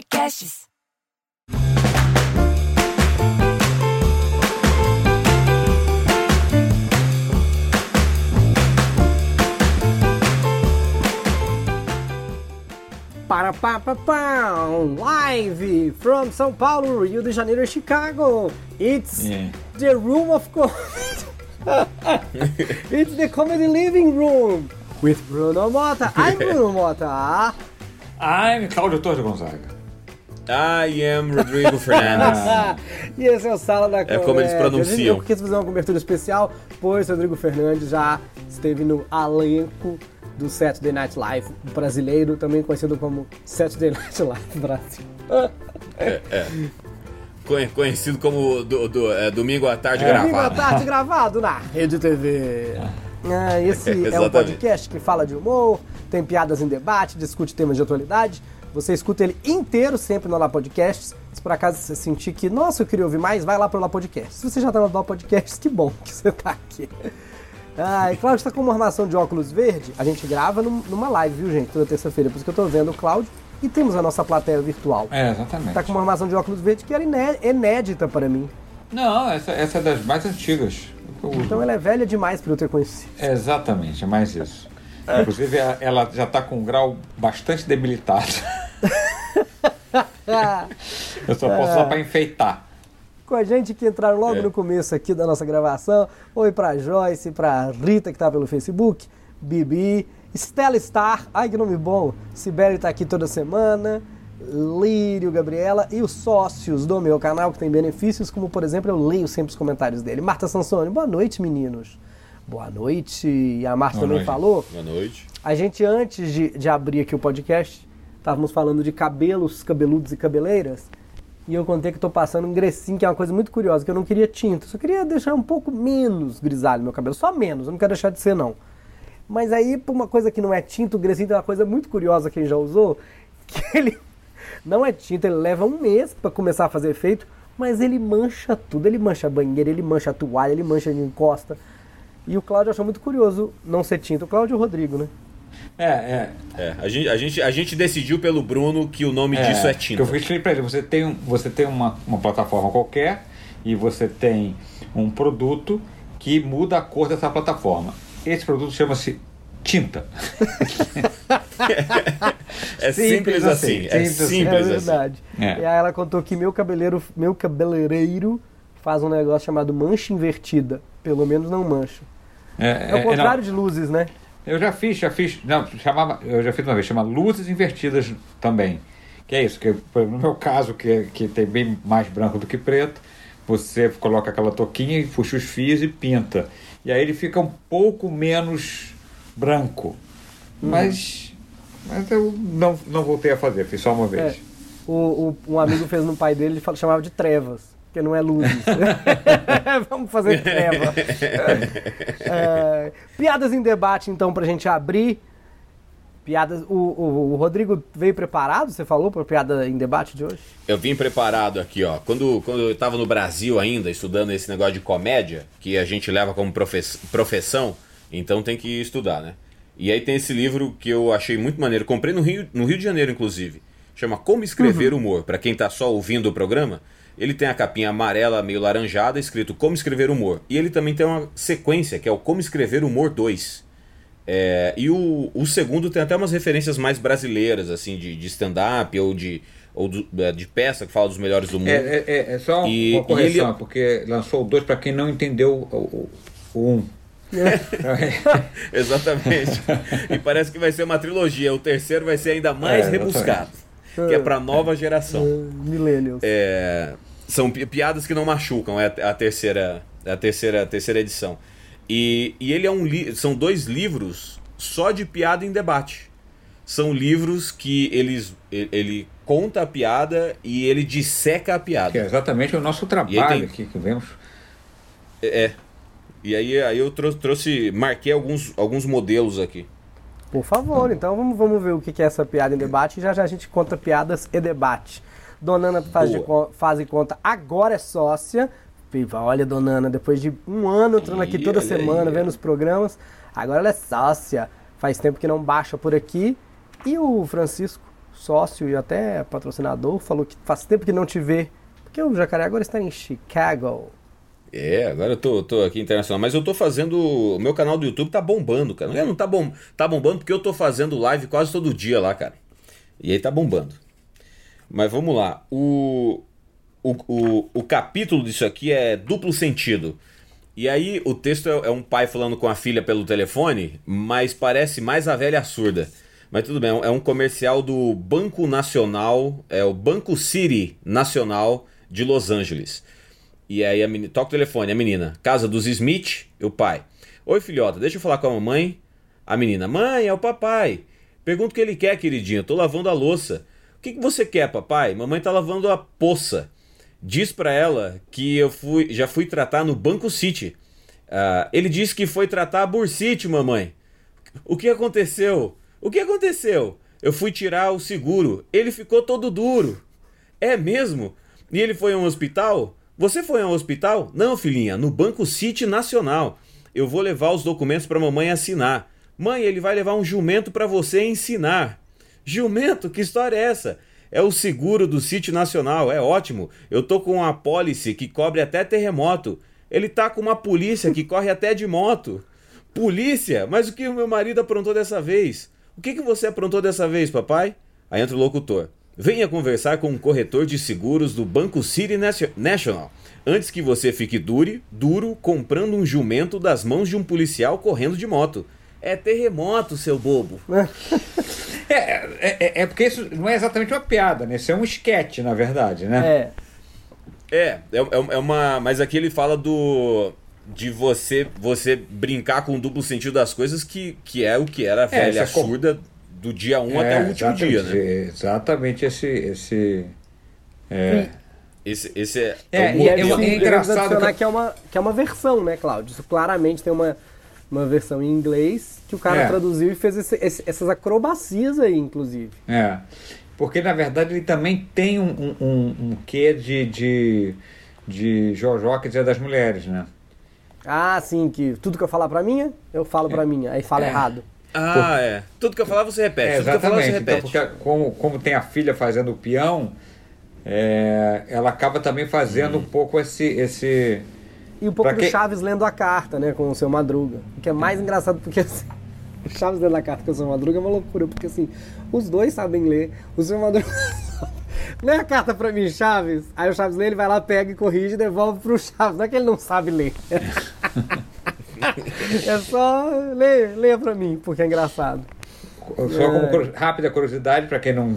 Podcasts. Para pá, pá, pá, live from São Paulo, Rio de Janeiro, Chicago. It's Yeah. the room of comedy. It's the comedy living room with Bruno Mota. I'm Bruno Mota. I'm Cláudio Torres Gonzaga. I am Rodrigo Fernandes. e esse é o Sala da Comédia. como eles pronunciam. Eu quis fazer uma cobertura especial, pois Rodrigo Fernandes já esteve no elenco do Saturday Night Live brasileiro, também conhecido como Saturday Night Live Brasil. Conhe- Conhecido como do, do- é, Domingo à Tarde Domingo à Gravado. tarde gravado na Rede TV. Ah, esse é um Exatamente. podcast que fala de humor, tem piadas em debate, discute temas de atualidade. Você escuta ele inteiro sempre no Lá Podcasts. Se por acaso você sentir que, nossa, eu queria ouvir mais, vai lá pro Lá Podcasts. Se você já tá no Lá Podcasts, que bom que você tá aqui. Ah, e Cláudio está com uma armação de óculos verde. A gente grava num- numa live, viu, gente? Toda terça-feira. Por isso que eu tô vendo o Cláudio. E temos a nossa plateia virtual. É, exatamente. Tá com uma armação de óculos verde que era iné- inédita para mim. Não, essa, essa é das mais antigas. Então ela é velha demais para eu ter conhecido. É, exatamente, é mais isso. Inclusive, ela já está com um grau bastante debilitado. Eu só posso usar para enfeitar. com a gente que entraram logo É. no começo aqui da nossa gravação. Oi pra Joyce, pra Rita que tá pelo Facebook, Bibi, Stella Star, ai que nome bom, Sibeli tá aqui toda semana, Lírio, Gabriela e os sócios do meu canal que tem benefícios, como por exemplo eu leio sempre os comentários dele. Marta Sansoni, boa noite meninos. Boa noite. E a Marta Boa também noite. falou. Boa noite. A gente, antes de, de abrir aqui o podcast, estávamos falando de cabelos, cabeludos e cabeleiras. E eu contei que estou passando um grecinho, que é uma coisa muito curiosa, que eu não queria tinta. Só queria deixar um pouco menos grisalho meu cabelo. Só menos, eu não quero deixar de ser, não. Mas aí, por uma coisa que não é tinta, o grecinho tem uma coisa muito curiosa, quem já usou, que ele não é tinta, ele leva um mês para começar a fazer efeito, mas ele mancha tudo. Ele mancha a banheira, ele mancha a toalha, ele mancha de encosta. E o Cláudio achou muito curioso não ser tinta. O Cláudio e o Rodrigo, né? É, é. É, a, gente, a, gente, a gente decidiu pelo Bruno que o nome disso é que tinta. Eu expliquei para ele, você tem, você tem uma, uma plataforma qualquer e você tem um produto que muda a cor dessa plataforma. Esse produto chama-se tinta. É simples, Simples assim. assim, É simples assim. é assim. verdade. É. E aí ela contou que meu cabeleireiro, meu cabeleireiro faz um negócio chamado mancha invertida. Pelo menos não mancha. É, o não, contrário de luzes, né? Eu já fiz, já fiz. Não, chamava, eu já fiz uma vez, chama luzes invertidas também. Que é isso, que no meu caso, que, que tem bem mais branco do que preto, você coloca aquela touquinha e puxa os fios e pinta. E aí ele fica um pouco menos branco. Mas, mas eu não, não voltei a fazer, fiz só uma É. vez. O, o- um amigo fez no pai dele, ele chamava de trevas, porque não é luzes. Vamos fazer treva. É, piadas em debate, então, pra gente abrir. Piadas. O, o- o Rodrigo veio preparado, você falou, pra piada em debate de hoje? Eu vim preparado aqui, ó. Quando, quando eu tava no Brasil ainda, estudando esse negócio de comédia, que a gente leva como profes- profissão, então tem que estudar, né? E aí tem esse livro que eu achei muito maneiro. Comprei no Rio, no Rio de Janeiro, inclusive. Chama Como Escrever Humor. Pra quem tá só ouvindo o programa, ele tem a capinha amarela, meio laranjada, escrito Como Escrever Humor. E ele também tem uma sequência, que é o Como Escrever Humor 2. É, e o, o segundo tem até umas referências mais brasileiras, assim, de, de stand-up ou, de, ou do- é, de peça que fala dos melhores do mundo. É, é, é só E- uma correção, ele- porque lançou o dois para quem não entendeu o, o, o um. Exatamente. e parece que vai ser uma trilogia. O terceiro vai ser ainda mais É, rebuscado. Que é pra nova geração. Millennials. É, são pi- piadas que não machucam, é a, a terceira, é a terceira, a terceira edição. E, e ele é um li são dois livros só de piada em debate. São livros que eles, ele, conta a piada e ele disseca a piada. Que é exatamente o nosso trabalho tem- aqui que vemos. É. E aí, aí eu trou- trouxe, marquei alguns, alguns modelos aqui. Por favor, então vamos, vamos ver o que que é essa piada em debate e já já a gente conta piadas e debate. Donana faz, de, faz conta, agora é sócia. Viva, olha, Donana, depois de um ano entrando aqui toda semana, aí. vendo os programas, agora ela é sócia. Faz tempo que não baixa por aqui. E o Francisco, sócio e até patrocinador, falou que faz tempo que não te vê, porque o Jacaré agora está em Chicago. É, agora eu tô, tô aqui internacional, mas eu tô fazendo. O meu canal do YouTube tá bombando, cara. Não, é, não tá, bom, tá bombando porque eu tô fazendo live quase todo dia lá, cara. E aí tá bombando. Mas vamos lá. O, o, o, o capítulo disso aqui é duplo sentido. E aí o texto é, é um pai falando com a filha pelo telefone, mas parece mais a velha surda. Mas tudo bem, é um comercial do Banco Nacional, é o Banco City Nacional de Los Angeles. E aí a menina, toca o telefone, a menina, casa dos Smith, o pai. Oi filhota, deixa eu falar com a mamãe. A menina, mãe, é o papai. Pergunta o que ele quer, queridinha, tô lavando a louça. O que, que você quer, papai? Mamãe tá lavando a poça. Diz pra ela que eu fui, já fui tratar no Banco City. Uh, ele disse que foi tratar a Bursite, mamãe. O que aconteceu? O que aconteceu? Eu fui tirar o seguro. Ele ficou todo duro. É mesmo? E ele foi a um hospital? Você foi ao hospital? Não, filhinha, no Banco City Nacional. Eu vou levar os documentos para mamãe assinar. Mãe, ele vai levar um jumento para você ensinar. Jumento? Que história é essa? É o seguro do City Nacional, é ótimo. Eu tô com uma pólice que cobre até terremoto. Ele tá com uma polícia que corre até de moto. Polícia? Mas o que o meu marido aprontou dessa vez? O que, que você aprontou dessa vez, papai? Aí entra o locutor. Venha conversar com um corretor de seguros do Banco City National. Antes que você fique dure, duro comprando um jumento das mãos de um policial correndo de moto. É terremoto, seu bobo. é, é, é, é, porque isso não é exatamente uma piada, né? Isso é um esquete, na verdade, né? É. É, é, é uma. Mas aqui ele fala do. De você você brincar com o duplo sentido das coisas, que, que é o que era a é, velha surda do dia 1 um é, até o último dia, né? Exatamente esse. esse é. Esse, esse é. É, é, é, é engraçado. Que... que... é, uma, que é uma versão, né, Cláudio? Isso claramente tem uma, uma versão em inglês que o cara é. traduziu e fez esse, esse, essas acrobacias aí, inclusive. É. Porque, na verdade, ele também tem um, um, um quê de, de, de Jojo, quer dizer, das mulheres, né? Ah, sim, que tudo que eu falar pra minha, eu falo é. pra minha, aí fala é. errado. Ah, Por... é. Tudo que eu falar você repete. É, exatamente. Falar, você repete. Então, porque como, como tem a filha fazendo o peão, é, ela acaba também fazendo hum. um pouco esse. esse... E um pouco do que... Chaves lendo a carta, né, com o seu Madruga. O que é mais engraçado porque assim, o Chaves lendo a carta com o seu Madruga é uma loucura, porque assim, os dois sabem ler, o seu Madruga. lê a carta pra mim, Chaves. Aí o Chaves lê, ele vai lá, pega e corrige e devolve pro Chaves. Não é que ele não sabe ler. é só leia, leia pra mim, porque é engraçado. Só é. como rápida curiosidade, para quem não.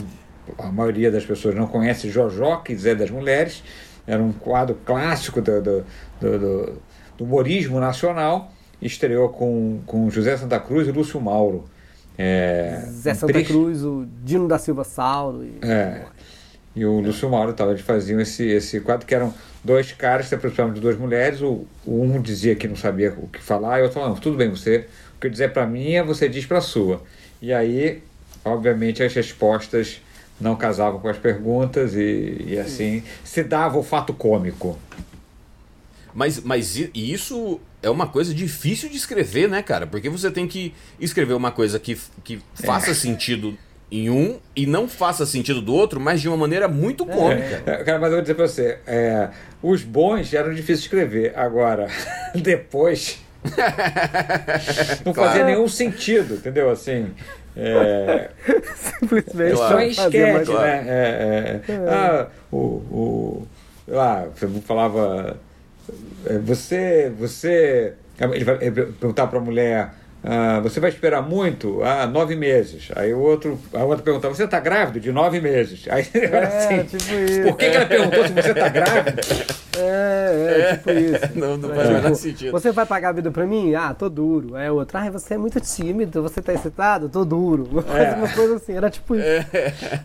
A maioria das pessoas não conhece Jojó, que Zé das Mulheres, era um quadro clássico do, do, do, do, humorismo nacional. Estreou com, com José Santa Cruz e Lúcio Mauro. É, Zé Santa triste... Cruz, o Dino da Silva Sauro. E... É, e o Lúcio Mauro tava, eles faziam esse, esse quadro que eram dois caras se aproximavam de duas mulheres, o, o um dizia que não sabia o que falar, e o outro falava, tudo bem, você, o que eu dizer para mim é você diz para sua. E aí, obviamente, as respostas não casavam com as perguntas e, e assim se dava o fato cômico. Mas, mas isso é uma coisa difícil de escrever, né, cara? Porque você tem que escrever uma coisa que, que faça é. sentido em um e não faça sentido do outro, mas de uma maneira muito cômica. É, cara, mas eu vou dizer pra você, é, os bons eram difíceis de escrever. Agora, depois. não claro. fazia nenhum sentido, entendeu? Assim. É... Simplesmente. Só em esquete, claro. né? É, é, é, ah, o, o. Lá, você falava. É, você. Você. Ele vai perguntar pra mulher ah, você vai esperar muito? Ah, nove meses. Aí o outro, a outra pergunta, você está grávido? De nove meses. Aí é, assim, tipo isso. Por que, que ela perguntou se você está grávido? É, é, tipo isso. Não, não faz é. menor sentido. Você vai pagar a vida pra mim? Ah, tô duro. Aí o outro, ah, você é muito tímido, você tá excitado? Tô duro. É. Umas coisas assim, era tipo isso. É.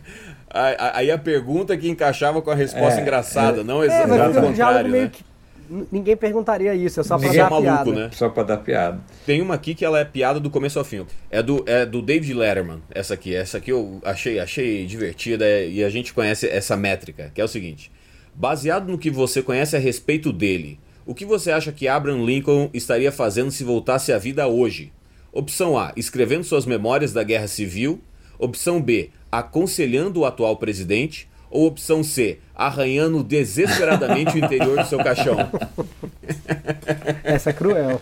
Aí a pergunta que encaixava com a resposta é. engraçada, não exatamente é, mas o contrário, meio né? que ninguém perguntaria isso, é só pra dar é maluco, piada. Né? Só pra dar piada. Tem uma aqui que ela é piada do começo ao fim. É do, é do David Letterman, essa aqui. Essa aqui eu achei, achei divertida e a gente conhece essa métrica, que é o seguinte. Baseado no que você conhece a respeito dele, o que você acha que Abraham Lincoln estaria fazendo se voltasse à vida hoje? Opção A, escrevendo suas memórias da Guerra Civil. Opção B, aconselhando o atual presidente. Ou opção C, arranhando desesperadamente o interior do seu caixão. Essa é cruel.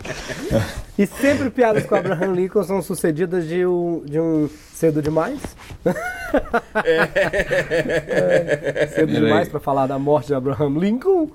E sempre piadas com Abraham Lincoln são sucedidas de um, de um cedo demais. É, cedo demais para falar da morte de Abraham Lincoln.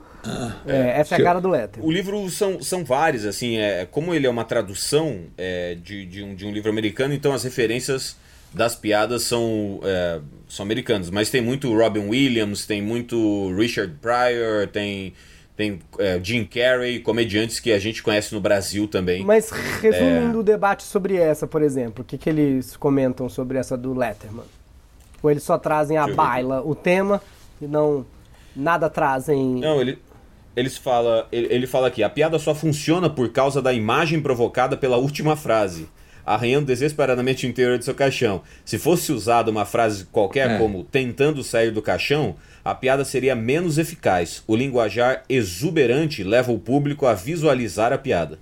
É, essa é a cara do Letter. O livro são, são vários, assim, é, como ele é uma tradução é, de, de, um, de um livro americano, então as referências das piadas são, é, são americanas. Mas tem muito Robin Williams, tem muito Richard Pryor, tem, tem é, Jim Carrey, comediantes que a gente conhece no Brasil também. Mas resumindo o debate sobre essa, por exemplo, o que, que eles comentam sobre essa do Letterman? Ou eles só trazem a baila, o tema, e não nada trazem. Não, ele, eles fala, ele, ele fala aqui: a piada só funciona por causa da imagem provocada pela última frase arranhando desesperadamente o interior do seu caixão. Se fosse usada uma frase qualquer é. como tentando sair do caixão, a piada seria menos eficaz. O linguajar exuberante leva o público a visualizar a piada.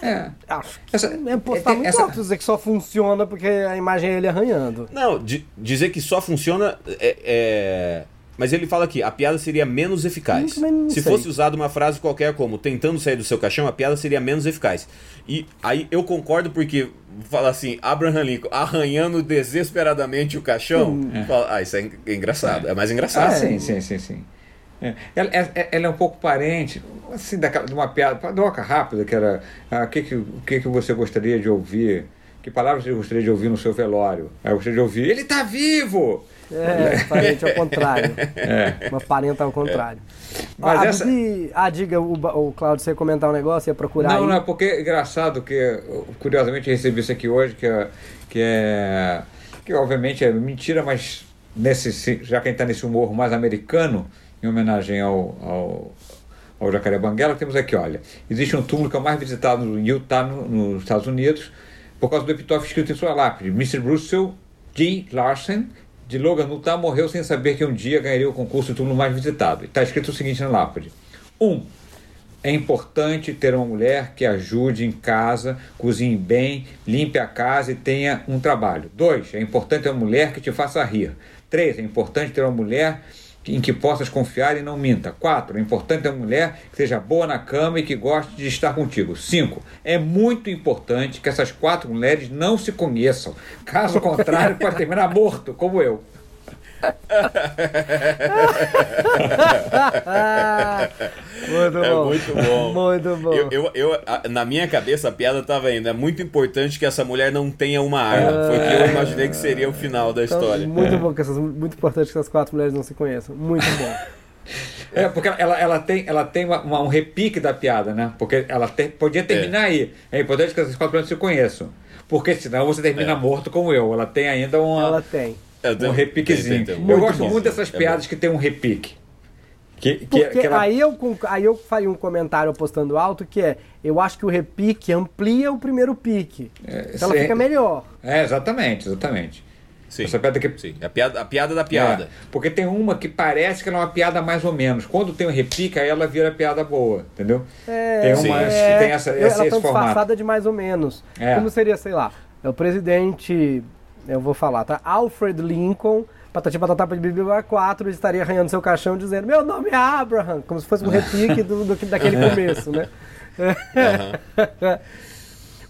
É. Acho que essa, é postar é, muito essa... dizer que só funciona porque a imagem é ele arranhando. Não, dizer que só funciona é, é mas ele fala aqui, a piada seria menos eficaz. Se fosse usada uma frase qualquer como tentando sair do seu caixão, a piada seria menos eficaz. E aí eu concordo porque fala assim, Abraham Lincoln arranhando desesperadamente o caixão. Hum. Fala, ah, isso é engraçado. É, é mais engraçado. Ah, sim, sim, sim, sim. É. Ela, é, ela, é um pouco parente, assim, daquela, de uma piada, doca rápida, que era ah, o que, que, o que, que você gostaria de ouvir? Que palavras você gostaria de ouvir no seu velório? Eu gostaria de ouvir, ele está vivo! É, parente ao contrário. É. Uma parenta ao contrário. Mas a essa... Bibi... Ah, diga, o, o Claudio, você ia comentar um negócio, ia procurar Não, aí. não, é porque é engraçado que, curiosamente, recebi isso aqui hoje, que é... Que, é, que obviamente é mentira, mas nesse, já quem está nesse humor mais americano, em homenagem ao, ao, ao Jacaré Banguela, temos aqui, olha, existe um túmulo que é o mais visitado no Utah, no, nos Estados Unidos, por causa do epitófio escrito em sua lápide, Mr. Russell G. Larson, de Logan Utah morreu sem saber que um dia ganharia o concurso de turno mais visitado. Está escrito o seguinte na lápide: 1. Um, é importante ter uma mulher que ajude em casa, cozinhe bem, limpe a casa e tenha um trabalho. 2. É importante ter uma mulher que te faça rir. 3. É importante ter uma mulher em que possas confiar e não minta. 4. É importante ter uma mulher que seja boa na cama e que goste de estar contigo. 5. É muito importante que essas quatro mulheres não se conheçam. Caso contrário, pode terminar morto, como eu. muito é bom. muito bom. Muito bom. Eu, eu, eu, na minha cabeça a piada estava indo. É muito importante que essa mulher não tenha uma arma. Foi o que eu imaginei que seria o final da então, história. Muito bom que essas, muito importante que essas quatro mulheres não se conheçam. Muito bom. É, porque ela, ela tem, ela tem uma, uma, um repique da piada, né? Porque ela te, podia terminar é. aí. É importante que essas quatro mulheres se conheçam. Porque senão você termina é. morto como eu. Ela tem ainda uma. Ela tem. Um repiquezinho. Tem, tem, tem. Eu gosto bom. muito dessas é piadas que tem um repique. Que, que, Porque que ela... aí, eu, aí eu faria um comentário postando alto que é eu acho que o repique amplia o primeiro pique. É, então ela fica melhor. É, exatamente, exatamente. Sim, Essa piada que... sim. A, piada, a piada da piada. É, porque tem uma que parece que ela é uma piada mais ou menos. Quando tem um repique, aí ela vira piada boa, entendeu? É, tem uma é, tem essa, essa, ela tá disfarçada de mais ou menos. É. Como seria, sei lá, é o presidente, eu vou falar, tá? Alfred Lincoln Patati Patatá de Bíblia 4 estaria arranhando seu caixão dizendo meu nome é Abraham, como se fosse um repique do, do, daquele começo, né?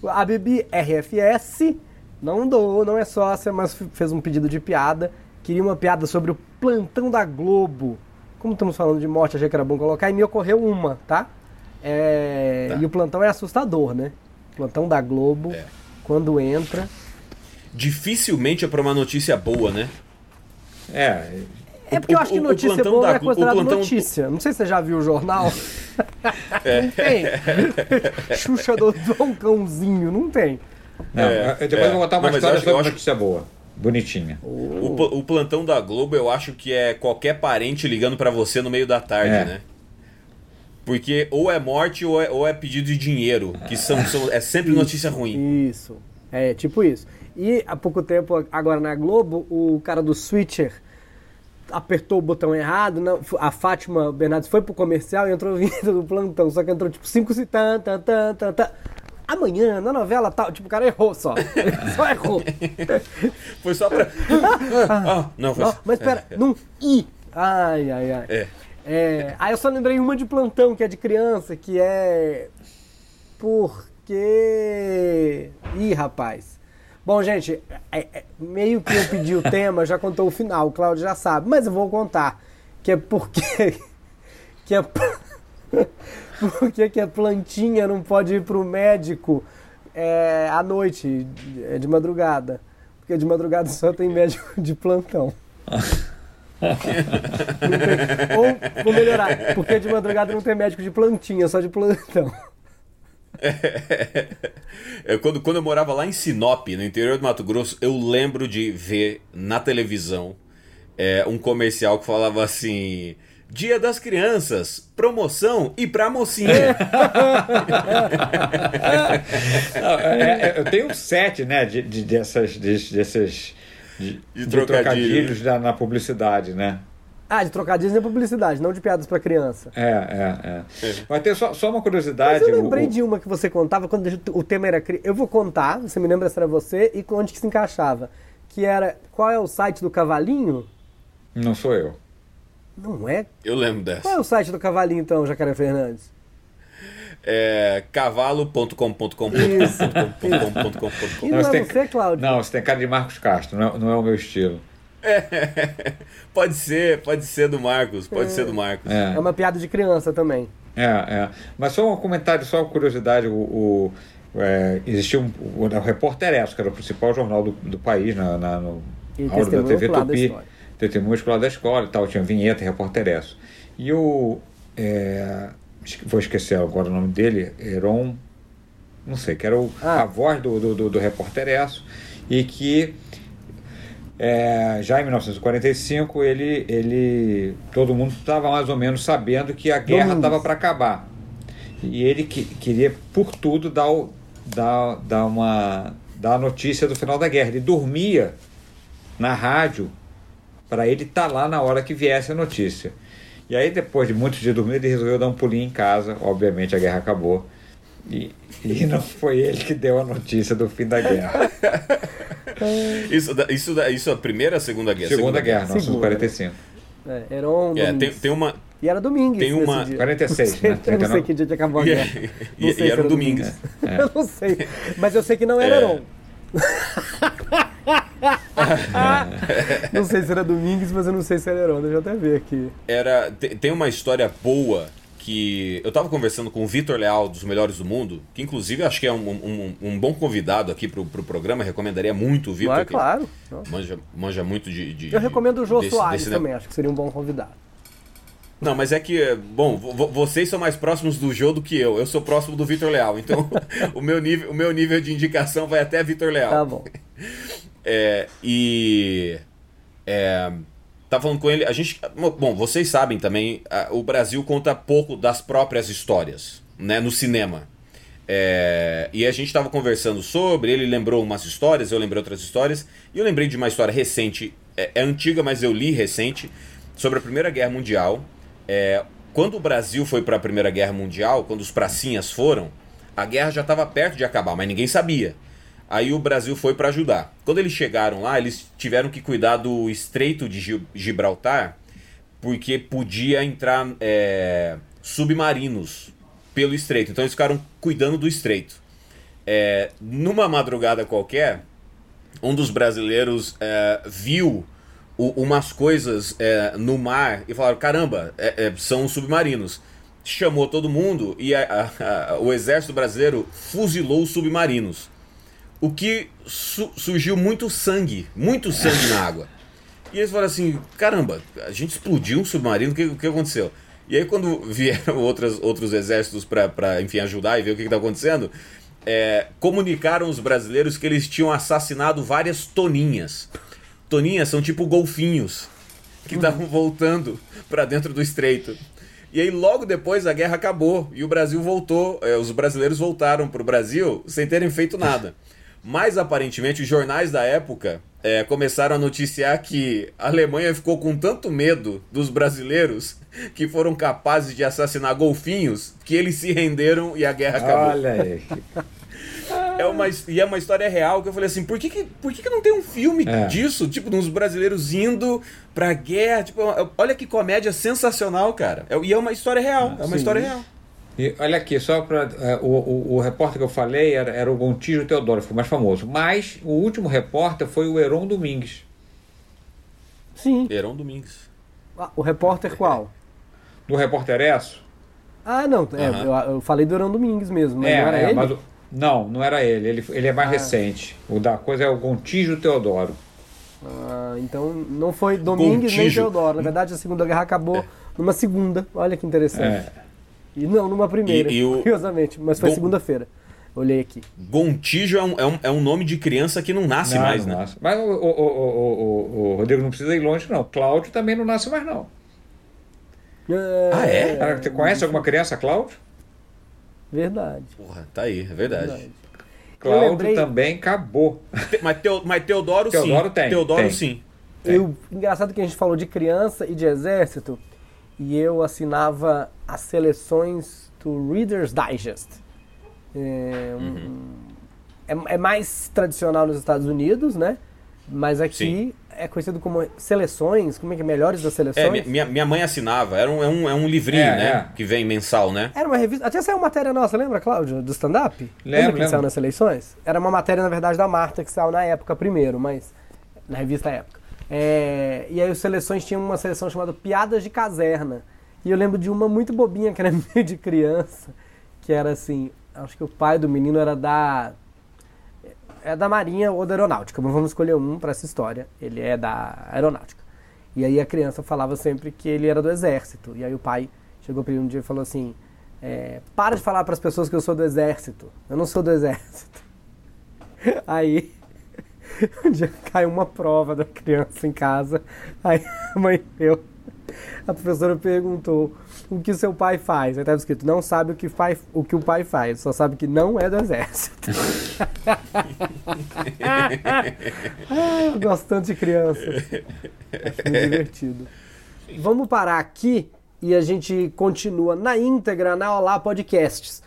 Uhum. a Bibi RFS não doou, não é sócia, mas fez um pedido de piada. Queria uma piada sobre o plantão da Globo. Como estamos falando de morte, achei que era bom colocar, e me ocorreu uma, tá? É... tá. E o plantão é assustador, né? plantão da Globo, é. quando entra. Dificilmente é para uma notícia boa, né? É. É porque o, eu acho que notícia boa da, é considerada plantão... notícia. Não sei se você já viu o jornal. É. Não tem. Xuxa do Dom Cãozinho, não tem. Não, é, depois é. eu vou contar uma não, história sobre acho... notícia boa. Bonitinha. O, o, plantão da Globo eu acho que é qualquer parente ligando para você no meio da tarde, é. né? Porque ou é morte ou é, ou é pedido de dinheiro, que são, são é sempre notícia ruim. Isso. É, tipo isso. E há pouco tempo, agora na Globo, o cara do Switcher apertou o botão errado, não, a Fátima Bernardes foi pro comercial e entrou vindo do plantão, só que entrou tipo 5 tan, tan, tan, tan, tan. amanhã, na novela tal. Tipo, o cara errou só. Só errou. Foi só pra. Ah, não, foi Não, mas pera, é, é. num I. Ai, ai, ai. É. É, aí eu só lembrei uma de plantão, que é de criança, que é. Porque. Ih, rapaz. Bom, gente, é- é- meio que eu pedi o tema, já contou o final, o Claudio já sabe, mas eu vou contar. Que é porque. Que é. Por que, a plantinha não pode ir pro médico é, à noite, de, de madrugada? Porque de madrugada só tem médico de plantão. Ou, vou melhorar, porque de madrugada não tem médico de plantinha, só de plantão. É, quando, quando eu morava lá em Sinop, no interior do Mato Grosso, eu lembro de ver na televisão é, um comercial que falava assim: Dia das Crianças, promoção e pra mocinha. Não, é, é, eu tenho um set, né, de, de- dessas, de- dessas de, De de trocadilho. trocadilhos na, na publicidade, né? Ah, de trocadilhos e publicidade, não de piadas pra criança. É, é, é. Mas tem só, só uma Mas curiosidade. eu lembrei o- de uma que você contava quando o tema era. cri- Eu vou contar, você me lembra se era você e onde que se encaixava. Que era. Qual é o site do cavalinho? Não sou eu. Não é? Eu lembro Qual é dessa. o site do cavalinho então, Jacaré Fernandes? É. Isso. E não, você é tem- você, Cláudio? Não, você tem cara de Marcos Castro, não é, não é o meu estilo. Pode ser, pode ser do Marcos, pode ser do Marcos. É. É uma piada de criança também. É, é. Mas só um comentário, só uma curiosidade. O, o, é, existia um, o, o Repórter Esso, que era o principal jornal do, do país na, na, no E aula da TV da Tupi. história. Testemunho escolar da escola e tal, tinha vinheta, Repórter Esso. E o. É, vou esquecer agora o nome dele, Heron. Não sei, que era o, Ah. a voz do, do, do, do Repórter Esso. E que é, já em 1945 ele, ele todo mundo estava mais ou menos sabendo que a guerra estava para acabar. E ele que, queria por tudo dar, o- dar, dar uma dar a notícia do final da guerra. Ele dormia na rádio para ele estar lá na hora que viesse a notícia. E aí depois de muitos dias dormindo ele resolveu dar um pulinho em casa. Obviamente a guerra acabou. E, e não foi ele que deu a notícia do fim da guerra Isso, isso, da- isso é a primeira ou a segunda guerra? Segunda Guerra, Segunda. 1945. É, Heron É, tem, tem uma. E era Domingues. tem uma- dia. 46, Não sei- né? Eu não sei 39. que dia que acabou a E, guerra. E- e se era um Domingues. Eu não sei. Mas eu sei que não era É. Heron. não sei se era Domingues, mas eu não sei se era Heron. Deixa eu até ver aqui. Era, te- tem uma história boa que eu tava conversando com o Vitor Leal, dos Melhores do Mundo, que inclusive acho que é um, um, um bom convidado aqui pro, pro programa, recomendaria muito o Vitor. Que claro. Manja, manja muito de, de- Eu recomendo o Jô desse- Soares desse também. Acho que seria um bom convidado. Não, mas é que, bom, vo- vo- vocês são mais próximos do Jô do que eu. Eu sou próximo do Vitor Leal, então o, meu nível, o meu nível de indicação vai até Vitor Leal. Tá bom. É, e. É, tá falando com ele. A gente. Bom, vocês sabem também, a- o Brasil conta pouco das próprias histórias, né? No cinema. É, e a gente estava conversando sobre, ele lembrou umas histórias, eu lembrei outras histórias, e eu lembrei de uma história recente, é, é antiga, mas eu li recente, sobre a Primeira Guerra Mundial. É, quando o Brasil foi para a Primeira Guerra Mundial, quando os pracinhas foram, a guerra já estava perto de acabar, mas ninguém sabia. Aí o Brasil foi para ajudar. Quando eles chegaram lá, eles tiveram que cuidar do Estreito de Gi- Gibraltar, porque podia entrar é, submarinos pelo estreito. Então eles ficaram cuidando do estreito. É, numa madrugada qualquer, um dos brasileiros é, viu o- umas coisas é, no mar e falaram: caramba, é- é, são submarinos. Chamou todo mundo e a- a- a- o exército brasileiro fuzilou os submarinos. O que su- surgiu muito sangue, muito sangue na água. E eles falaram assim: caramba, a gente explodiu um submarino, o que, que aconteceu? E aí, quando vieram outras, outros exércitos para, enfim, ajudar e ver o que está acontecendo, é, comunicaram os brasileiros que eles tinham assassinado várias toninhas. Toninhas são tipo golfinhos que estavam voltando para dentro do estreito. E aí, logo depois, a guerra acabou e o Brasil voltou, é, os brasileiros voltaram para o Brasil sem terem feito nada. Mas aparentemente, os jornais da época é, começaram a noticiar que a Alemanha ficou com tanto medo dos brasileiros que foram capazes de assassinar golfinhos que eles se renderam e a guerra acabou. Olha aí. é uma, e é uma história real que eu falei assim, por que, que, por que, que não tem um filme É. disso? Tipo, uns brasileiros indo pra guerra. Tipo, olha que comédia sensacional, cara. É- E é uma história real. É uma Sim. história real. E olha aqui, só para o, o, o repórter que eu falei era, era o Gontijo Teodoro, foi o mais famoso. Mas o último repórter foi o Heron Domingues. Sim. Heron Domingues. Ah, o repórter qual? Do repórter Esso? Ah, não. é, Aham. eu, eu falei do Eurão Domingues mesmo, mas é, não era é, ele? mas o- não, não era ele. Ele, ele é mais Ah. recente. O da coisa é o Gontijo Teodoro. Ah, então não foi Domingues nem Gontijo. Teodoro. Na verdade, a Segunda Guerra acabou numa segunda. Olha que interessante. É. E não numa primeira, E- e o- curiosamente. Mas foi Gon- segunda-feira. Olhei aqui. Gontijo é um, é, um, é um nome de criança que não nasce Não, mais, não né? nasce. Mas o, o, o, o, o- o Rodrigo não precisa ir longe, não. Cláudio também não nasce mais, não. Ah, é? Você conhece alguma criança, Cláudio? Verdade. Porra, tá aí, é verdade. verdade. Cláudio lembrei- também acabou. Mas, Teo, mas Teodoro, Teodoro sim. tem, Teodoro tem. sim. Tem. Eu, engraçado que a gente falou de criança e de exército, e eu assinava as seleções do Reader's Digest. É, um- é- é mais tradicional nos Estados Unidos, né? Mas aqui Sim. é conhecido como seleções, como é que é? Melhores das seleções. É, minha- minha, mãe assinava. Era um, é um, é um livrinho, É, né? é. Que vem mensal, né? Era uma revista. Até saiu matéria nossa, lembra, Cláudio? Do stand-up? Lembra que saiu nas eleições? Era uma matéria, na verdade, da Marta, que saiu na época primeiro, mas. Na revista época. É, e aí os seleções tinham uma seleção chamada Piadas de Caserna. E eu lembro de uma muito bobinha que era meio de criança, que era assim. Acho que o pai do menino era da. É da Marinha ou da Aeronáutica, mas vamos escolher um para essa história. Ele é da Aeronáutica. E aí a criança falava sempre que ele era do Exército. E aí o pai chegou para ele um dia e falou assim: é, Para de falar para as pessoas que eu sou do Exército. Eu não sou do Exército. Aí um dia caiu uma prova da criança em casa. Aí a mãe deu. A professora perguntou o que seu pai faz. Aí estava escrito: não sabe o que, faz, o que o pai faz, só sabe que não é do exército. ah, eu tanto de crianças. Acho muito divertido. Vamos parar aqui e a gente continua na íntegra na Olá Podcasts.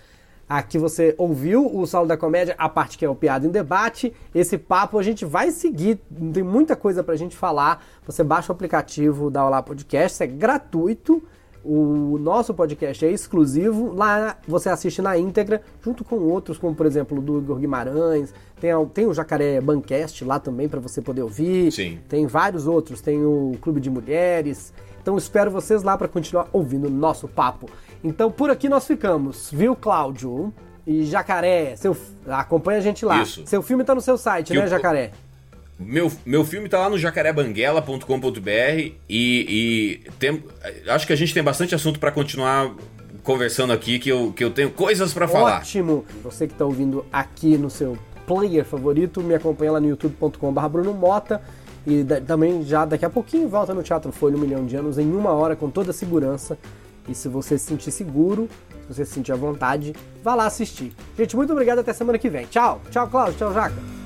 Aqui você ouviu o Salo da Comédia, a parte que é o Piada em Debate. Esse papo a gente vai seguir, tem muita coisa pra gente falar. Você baixa o aplicativo da Olá Podcast, é gratuito. O nosso podcast é exclusivo. Lá você assiste na íntegra, junto com outros, como por exemplo o do Igor Guimarães. Tem, tem o Jacaré Bancast lá também para você poder ouvir. Sim. Tem vários outros, tem o Clube de Mulheres. Então espero vocês lá para continuar ouvindo o nosso papo. Então por aqui nós ficamos, viu, Cláudio? E Jacaré, seu, acompanha a gente lá. Isso. Seu filme tá no seu site, né, Jacaré? Meu, meu filme tá lá no jacarebanguela.com.br e, e tem, acho que a gente tem bastante assunto pra continuar conversando aqui, que eu, que eu tenho coisas pra falar. Ótimo! Você que está ouvindo aqui no seu player favorito, me acompanha lá no youtube.com.br Bruno Mota. E da- também já daqui a pouquinho volta no Teatro Folha Um Milhão de Anos em uma hora com toda a segurança. E se você se sentir seguro, se você se sentir à vontade, vá lá assistir. Gente, muito obrigado até semana que vem. Tchau! Tchau, Cláudio. Tchau, Jaca.